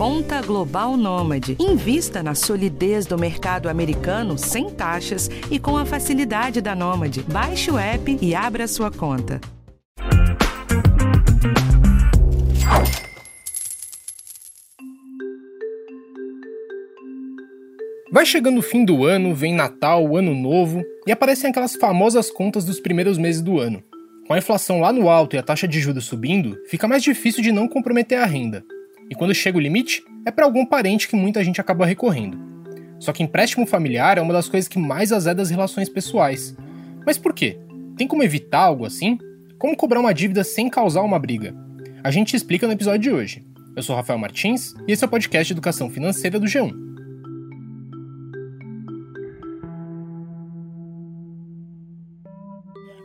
Conta Global Nômade. Invista na solidez do mercado americano sem taxas e com a facilidade da Nômade. Baixe o app e abra sua conta. Vai chegando o fim do ano, vem Natal, Ano Novo e aparecem aquelas famosas contas dos primeiros meses do ano. Com a inflação lá no alto e a taxa de juros subindo, fica mais difícil de não comprometer a renda. E quando chega o limite, é para algum parente que muita gente acaba recorrendo. Só que empréstimo familiar é uma das coisas que mais azeda as relações pessoais. Mas por quê? Tem como evitar algo assim? Como cobrar uma dívida sem causar uma briga? A gente explica no episódio de hoje. Eu sou Rafael Martins e esse é o podcast de Educação Financeira do G1.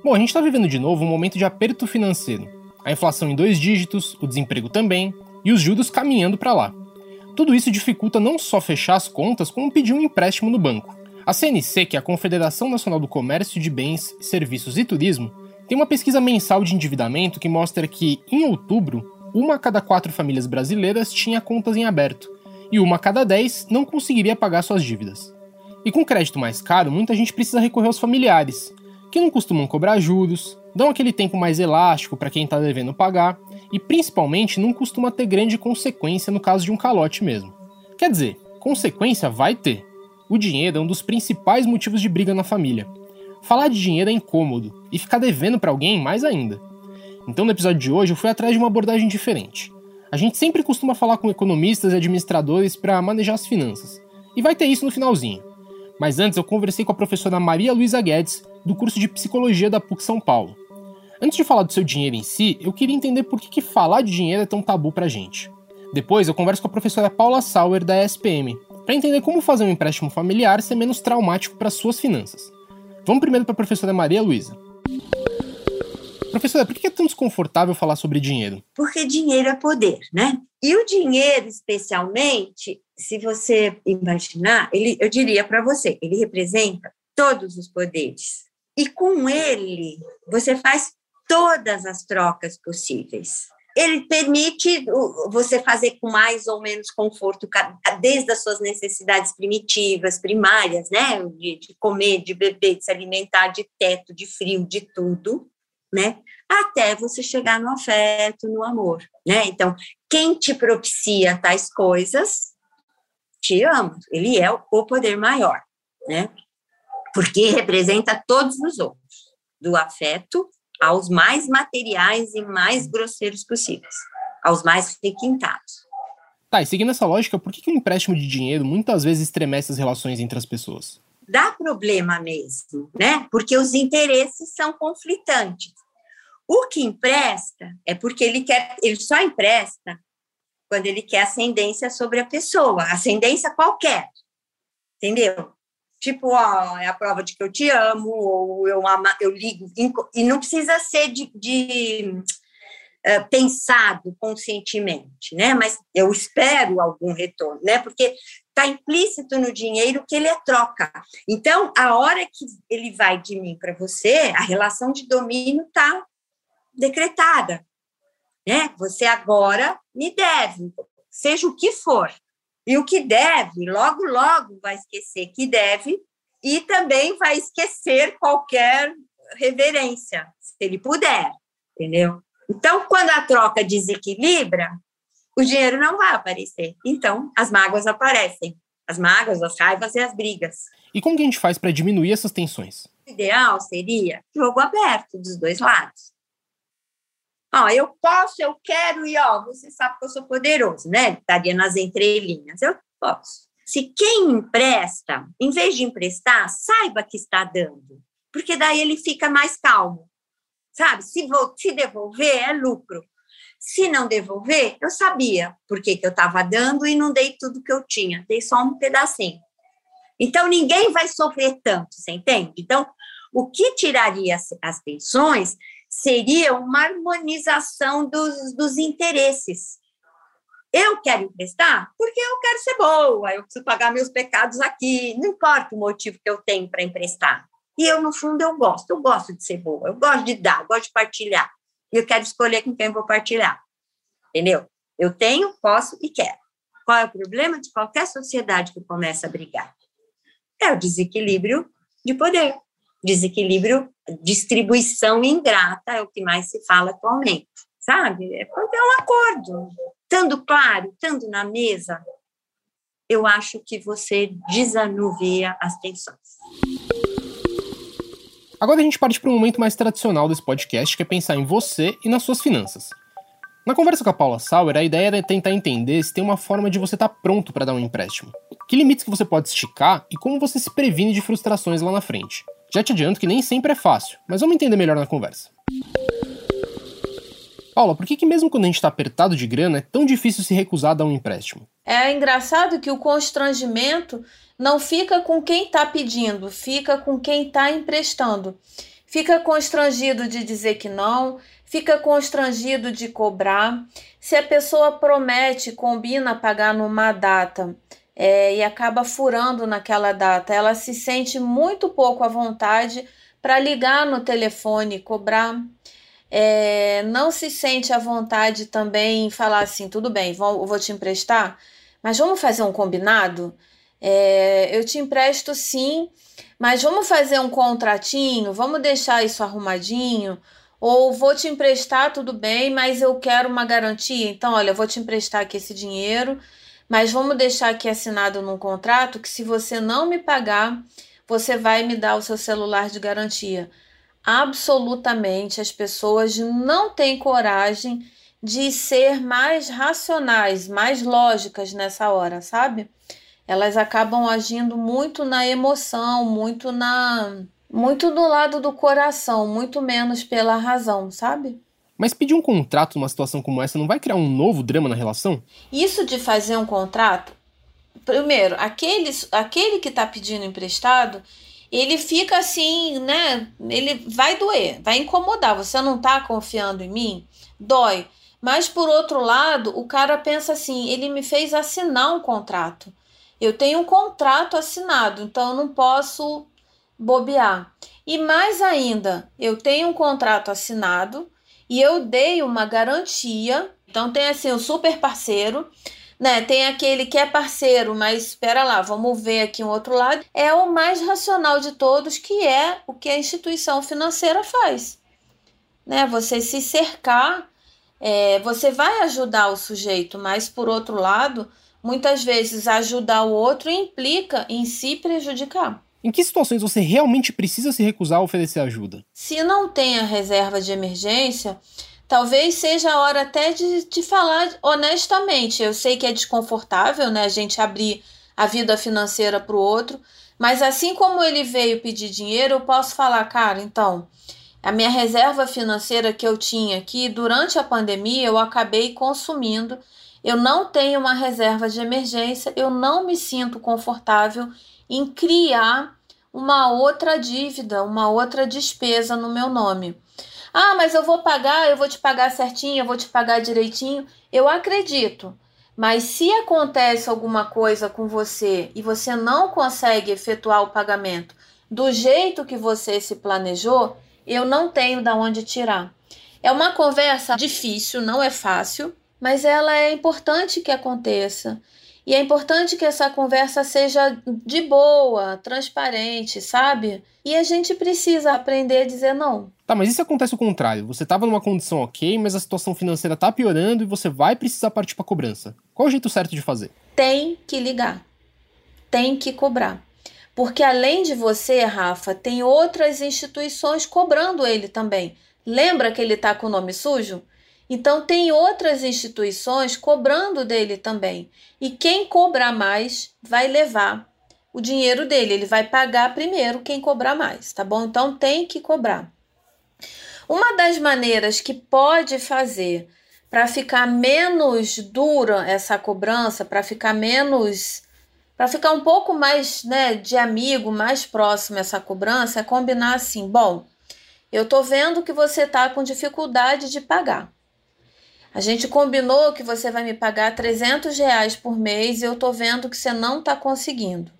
Bom, a gente está vivendo de novo um momento de aperto financeiro. A inflação em dois dígitos, o desemprego também, e os juros caminhando para lá. Tudo isso dificulta não só fechar as contas, como pedir um empréstimo no banco. A CNC, que é a Confederação Nacional do Comércio de Bens, Serviços e Turismo, tem uma pesquisa mensal de endividamento que mostra que, em outubro, uma a cada quatro famílias brasileiras tinha contas em aberto, e uma a cada dez não conseguiria pagar suas dívidas. E com crédito mais caro, muita gente precisa recorrer aos familiares, que não costumam cobrar juros, dão aquele tempo mais elástico para quem está devendo pagar e principalmente não costuma ter grande consequência no caso de um calote mesmo. Quer dizer, consequência vai ter. O dinheiro é um dos principais motivos de briga na família. Falar de dinheiro é incômodo e ficar devendo para alguém mais ainda. Então, no episódio de hoje, eu fui atrás de uma abordagem diferente. A gente sempre costuma falar com economistas e administradores para manejar as finanças, e vai ter isso no finalzinho. Mas antes eu conversei com a professora Maria Luísa Guedes, do curso de Psicologia da PUC São Paulo. Antes de falar do seu dinheiro em si, eu queria entender por que, que falar de dinheiro é tão tabu pra gente. Depois eu converso com a professora Paula Sauer, da ESPM, para entender como fazer um empréstimo familiar ser menos traumático para suas finanças. Vamos primeiro para a professora Maria Luísa. Professora, por que é tão desconfortável falar sobre dinheiro? Porque dinheiro é poder, né? E o dinheiro, especialmente, se você imaginar, ele, eu diria para você, ele representa todos os poderes. E com ele, você faz todas as trocas possíveis. Ele permite você fazer com mais ou menos conforto, desde as suas necessidades primitivas, primárias, né? De, de comer, de beber, de se alimentar, de teto, de frio, de tudo, né? Até você chegar no afeto, no amor, né? Então, quem te propicia tais coisas te ama, ele é o poder maior, né? porque representa todos os outros, do afeto aos mais materiais e mais grosseiros possíveis, aos mais requintados. Tá, e seguindo essa lógica, por que, que o empréstimo de dinheiro muitas vezes estremece as relações entre as pessoas? Dá problema mesmo, né? Porque os interesses são conflitantes. O que empresta é porque ele quer, ele só empresta quando ele quer ascendência sobre a pessoa, ascendência qualquer, entendeu? Tipo, ó, é a prova de que eu te amo, ou eu, eu ligo, e não precisa ser de, de uh, pensado conscientemente, né? Mas eu espero algum retorno, né? Porque está implícito no dinheiro que ele é troca. Então, a hora que ele vai de mim para você, a relação de domínio está decretada, né? Você agora me deve, seja o que for. E o que deve, logo, logo vai esquecer que deve e também vai esquecer qualquer reverência, se ele puder, entendeu? Então, quando a troca desequilibra, o dinheiro não vai aparecer. Então, as mágoas aparecem. As mágoas, as raivas e as brigas. E como que a gente faz para diminuir essas tensões? O ideal seria jogo aberto dos dois lados. Ó, eu posso, eu quero, e ó, você sabe que eu sou poderoso, né? Estaria nas entrelinhas. Eu posso. Se quem empresta, em vez de emprestar, saiba que está dando, porque daí ele fica mais calmo, sabe? Se, vou, se devolver, é lucro. Se não devolver, eu sabia por que, eu estava dando e não dei tudo que eu tinha, dei só um pedacinho. Então, ninguém vai sofrer tanto, você entende? Então, o que tiraria as, as tensões seria uma harmonização dos, dos interesses. Eu quero emprestar porque eu quero ser boa, eu preciso pagar meus pecados aqui, não importa o motivo que eu tenho para emprestar. E eu, no fundo, eu gosto, eu gosto de ser boa, eu gosto de dar, eu gosto de partilhar. E eu quero escolher com quem vou partilhar. Entendeu? Eu tenho, posso e quero. Qual é o problema de qualquer sociedade que começa a brigar? É o desequilíbrio de poder, desequilíbrio, distribuição ingrata é o que mais se fala atualmente, sabe? É porque é um acordo, estando claro, estando na mesa, eu acho que você desanuvia as tensões. Agora a gente parte para um momento mais tradicional desse podcast, que é pensar em você e nas suas finanças. Na conversa com a Paula Sauer, a ideia é tentar entender se tem uma forma de você estar tá pronto para dar um empréstimo. Que limites que você pode esticar e como você se previne de frustrações lá na frente. Já te adianto que nem sempre é fácil, mas vamos entender melhor na conversa. Paula, por que, que mesmo quando a gente está apertado de grana é tão difícil se recusar a dar um empréstimo? É engraçado que o constrangimento não fica com quem está pedindo, fica com quem está emprestando. Fica constrangido de dizer que não, fica constrangido de cobrar. Se a pessoa promete, combina pagar numa data é, e acaba furando naquela data, ela se sente muito pouco à vontade para ligar no telefone, cobrar é, não se sente à vontade também em falar assim, tudo bem, vou, vou te emprestar, mas vamos fazer um combinado? É, eu te empresto sim, mas vamos fazer um contratinho, vamos deixar isso arrumadinho, ou vou te emprestar, tudo bem, mas eu quero uma garantia. Então, olha, eu vou te emprestar aqui esse dinheiro, mas vamos deixar aqui assinado num contrato que se você não me pagar, você vai me dar o seu celular de garantia absolutamente as pessoas não têm coragem de ser mais racionais, mais lógicas nessa hora, sabe? Elas acabam agindo muito na emoção, muito na muito do lado do coração, muito menos pela razão, sabe? Mas pedir um contrato numa situação como essa não vai criar um novo drama na relação? Isso de fazer um contrato, primeiro, aquele, aquele que está pedindo emprestado, ele fica assim, né? Ele vai doer, vai incomodar. Você não tá confiando em mim? Dói. Mas por outro lado, o cara pensa assim: ele me fez assinar um contrato. Eu tenho um contrato assinado, então eu não posso bobear. E mais ainda, eu tenho um contrato assinado e eu dei uma garantia. Então tem assim o super parceiro né? Tem aquele que é parceiro, mas espera lá, vamos ver aqui um outro lado. É o mais racional de todos, que é o que a instituição financeira faz. Né? Você se cercar, é, você vai ajudar o sujeito, mas por outro lado, muitas vezes ajudar o outro implica em se prejudicar. Em que situações você realmente precisa se recusar a oferecer ajuda? Se não tem a reserva de emergência, talvez seja a hora até de, falar honestamente. Eu sei que é desconfortável, né? A gente abrir a vida financeira para o outro, mas assim como ele veio pedir dinheiro, eu posso falar, cara, então, a minha reserva financeira que eu tinha aqui durante a pandemia, eu acabei consumindo. Eu não tenho uma reserva de emergência, eu não me sinto confortável em criar uma outra dívida, uma outra despesa no meu nome. Ah, mas eu vou pagar, eu vou te pagar certinho, eu vou te pagar direitinho. Eu acredito. Mas se acontece alguma coisa com você e você não consegue efetuar o pagamento do jeito que você se planejou, eu não tenho da onde tirar. É uma conversa difícil, não é fácil, mas ela é importante que aconteça. E é importante que essa conversa seja de boa, transparente, sabe? E a gente precisa aprender a dizer não. Tá, mas se acontece o contrário? Você estava numa condição ok, mas a situação financeira está piorando e você vai precisar partir para cobrança. Qual é o jeito certo de fazer? Tem que ligar. Tem que cobrar. Porque além de você, Rafa, tem outras instituições cobrando ele também. Lembra que ele está com o nome sujo? Então, tem outras instituições cobrando dele também. E quem cobrar mais vai levar o dinheiro dele. Ele vai pagar primeiro quem cobrar mais, tá bom? Então, tem que cobrar. Uma das maneiras que pode fazer para ficar menos dura essa cobrança, para ficar menos. para ficar um pouco mais né, de amigo, mais próximo essa cobrança, é combinar assim: bom, eu tô vendo que você tá com dificuldade de pagar. A gente combinou que você vai me pagar 300 reais por mês e eu tô vendo que você não tá conseguindo.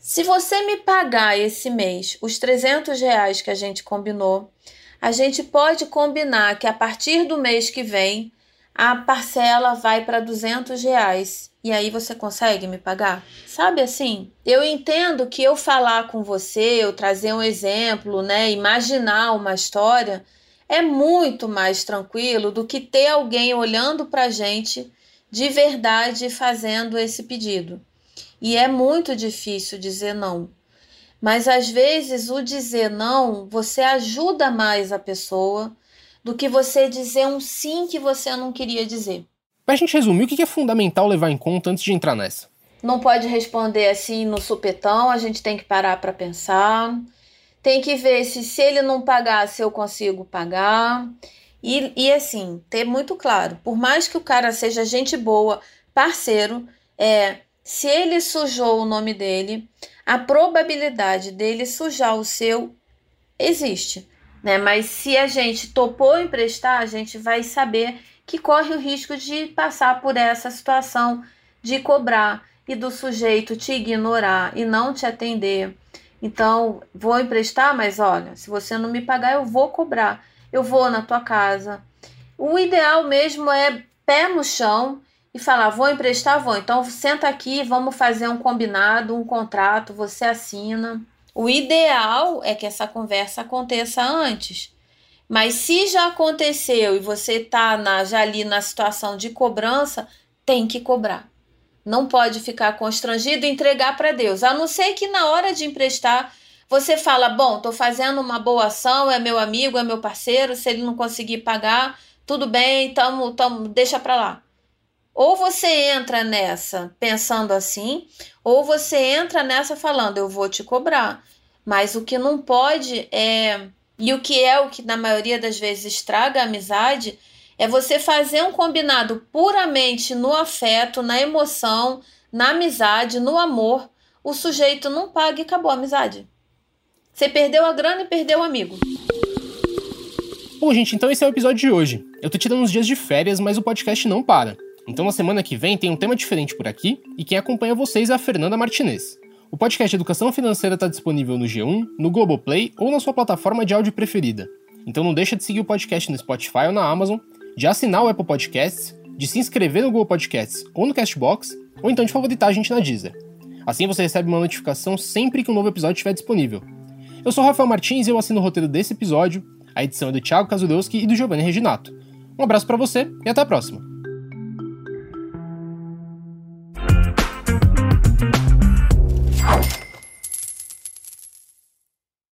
Se você me pagar esse mês os 300 reais que a gente combinou, a gente pode combinar que a partir do mês que vem a parcela vai para 200 reais e aí você consegue me pagar? Sabe assim? Eu entendo que eu falar com você, eu trazer um exemplo, né, imaginar uma história é muito mais tranquilo do que ter alguém olhando para a gente de verdade fazendo esse pedido. E é muito difícil dizer não. Mas às vezes o dizer não, você ajuda mais a pessoa do que você dizer um sim que você não queria dizer. Pra gente resumir, o que é fundamental levar em conta antes de entrar nessa? Não pode responder assim no supetão, a gente tem que parar para pensar. Tem que ver se, se ele não pagar, se eu consigo pagar. E, e assim, ter muito claro, por mais que o cara seja gente boa, parceiro, é se ele sujou o nome dele, a probabilidade dele sujar o seu existe, né? Mas se a gente topou emprestar, a gente vai saber que corre o risco de passar por essa situação de cobrar e do sujeito te ignorar e não te atender. Então, vou emprestar, mas olha, se você não me pagar, eu vou cobrar. Eu vou na tua casa. O ideal mesmo é pé no chão e falar: vou emprestar, vou. Então senta aqui, vamos fazer um combinado, um contrato, você assina. O ideal é que essa conversa aconteça antes. Mas se já aconteceu e você está já ali na situação de cobrança, tem que cobrar. Não pode ficar constrangido e entregar para Deus. A não ser que na hora de emprestar você fala: bom, estou fazendo uma boa ação, é meu amigo, é meu parceiro, se ele não conseguir pagar, tudo bem, tamo, tamo, deixa para lá. Ou você entra nessa pensando assim, ou você entra nessa falando, eu vou te cobrar. Mas o que não pode é. E o que é o que na maioria das vezes estraga a amizade é você fazer um combinado puramente no afeto, na emoção, na amizade, no amor. O sujeito não paga e acabou a amizade. Você perdeu a grana e perdeu o amigo. Bom, gente, então esse é o episódio de hoje. Eu tô tirando uns dias de férias, mas o podcast não para. Então na semana que vem tem um tema diferente por aqui, e quem acompanha vocês é a Fernanda Martinez. O podcast Educação Financeira está disponível no G1, no Globoplay ou na sua plataforma de áudio preferida. Então não deixa de seguir o podcast no Spotify ou na Amazon, de assinar o Apple Podcasts, de se inscrever no Google Podcasts ou no Castbox, ou então de favoritar a gente na Deezer. Assim você recebe uma notificação sempre que um novo episódio estiver disponível. Eu sou Rafael Martins e eu assino o roteiro desse episódio. A edição é do Thiago Kazudowski e do Giovanni Reginato. Um abraço para você e até a próxima!